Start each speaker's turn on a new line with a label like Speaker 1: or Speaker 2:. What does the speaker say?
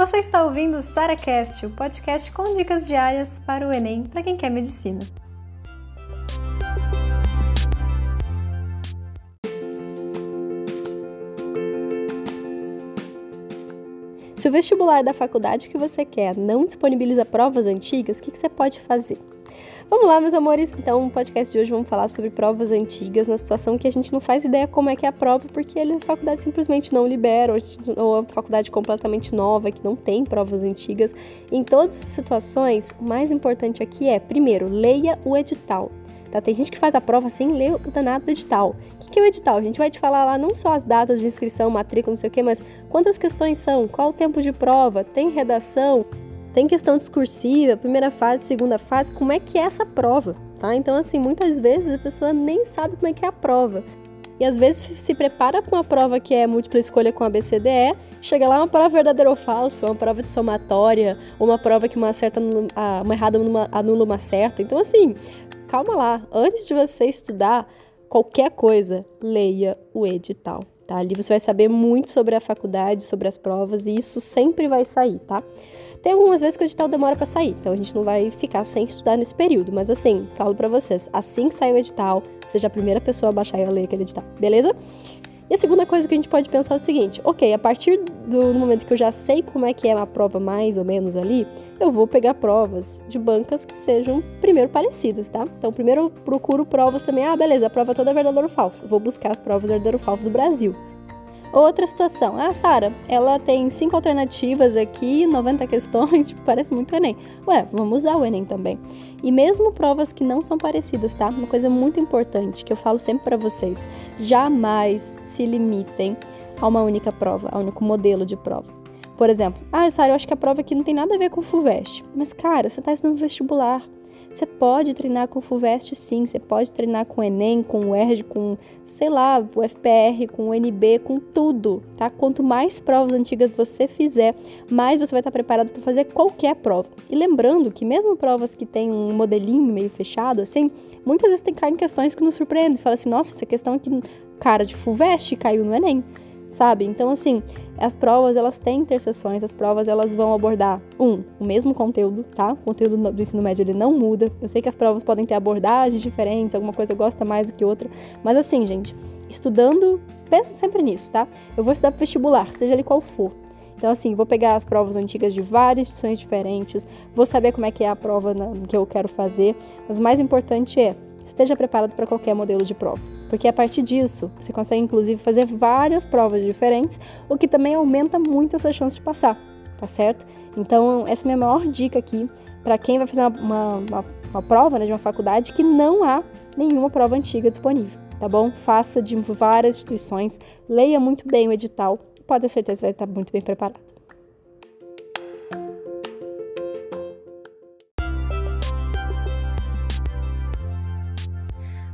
Speaker 1: Você está ouvindo o SaraCast, o podcast com dicas diárias para o Enem para quem quer medicina. Se o vestibular da faculdade que você quer não disponibiliza provas antigas, o que, que você pode fazer? Vamos lá, meus amores. Então, no podcast de hoje vamos falar sobre provas antigas, na situação que a gente não faz ideia como é que é a prova, porque a faculdade simplesmente não libera, ou a faculdade completamente nova, que não tem provas antigas. Em todas essas situações, o mais importante aqui é, primeiro, leia o edital. Tá? Tem gente que faz a prova sem ler o danado do edital. O que é o edital? A gente vai te falar lá não só as datas de inscrição, matrícula, não sei o quê, mas quantas questões são, qual o tempo de prova, tem redação, tem questão discursiva, primeira fase, segunda fase, como é que é essa prova, tá? Então, assim, muitas vezes a pessoa nem sabe como é que é a prova. E às vezes se prepara para uma prova que é múltipla escolha com ABCDE, chega lá uma prova verdadeira ou falsa, uma prova de somatória, uma prova que uma certa uma errada anula uma certa. Então, assim, calma lá. Antes de você estudar qualquer coisa, leia o edital. Tá? Ali você vai saber muito sobre a faculdade, sobre as provas, e isso sempre vai sair, tá? Tem algumas vezes que o edital demora para sair, então a gente não vai ficar sem estudar nesse período, mas assim, falo para vocês, assim que sair o edital, seja a primeira pessoa a baixar e a ler aquele edital, beleza? E a segunda coisa que a gente pode pensar é o seguinte: ok, a partir do momento que eu já sei como é que é a prova mais ou menos ali, eu vou pegar provas de bancas que sejam primeiro parecidas, tá? Então, primeiro eu procuro provas também. Ah, beleza, a prova toda é verdadeiro ou falso. Vou buscar as provas verdadeiro ou falso do Brasil. Outra situação, ah, Sara, ela tem cinco alternativas aqui, 90 questões, tipo, parece muito Enem. Ué, vamos usar o Enem também. E mesmo provas que não são parecidas, tá? Uma coisa muito importante que eu falo sempre para vocês: jamais se limitem a uma única prova, a um único modelo de prova. Por exemplo, ah, Sara, eu acho que a prova aqui não tem nada a ver com o FUVEST. Mas, cara, você está estudando vestibular. Você pode treinar com o FUVEST sim, você pode treinar com o Enem, com o ERG, com, sei lá, o FPR, com o NB, com tudo, tá? Quanto mais provas antigas você fizer, mais você vai estar preparado para fazer qualquer prova. E lembrando que mesmo provas que tem um modelinho meio fechado, assim, muitas vezes tem caem questões que nos surpreendem. Você fala assim, nossa, essa questão aqui, cara de FUVEST caiu no Enem sabe? Então, assim, as provas, elas têm interseções, as provas, elas vão abordar, um, o mesmo conteúdo, tá? O conteúdo do ensino médio, ele não muda. Eu sei que as provas podem ter abordagens diferentes, alguma coisa gosta mais do que outra, mas assim, gente, estudando, pensa sempre nisso, tá? Eu vou estudar para vestibular, seja ele qual for. Então, assim, vou pegar as provas antigas de várias instituições diferentes, vou saber como é que é a prova na, que eu quero fazer, mas o mais importante é, esteja preparado para qualquer modelo de prova porque a partir disso você consegue inclusive fazer várias provas diferentes, o que também aumenta muito a sua chance de passar, tá certo? Então, essa é a minha maior dica aqui para quem vai fazer uma, uma, uma prova né, de uma faculdade que não há nenhuma prova antiga disponível, tá bom? Faça de várias instituições, leia muito bem o edital, pode ter certeza que vai estar muito bem preparado.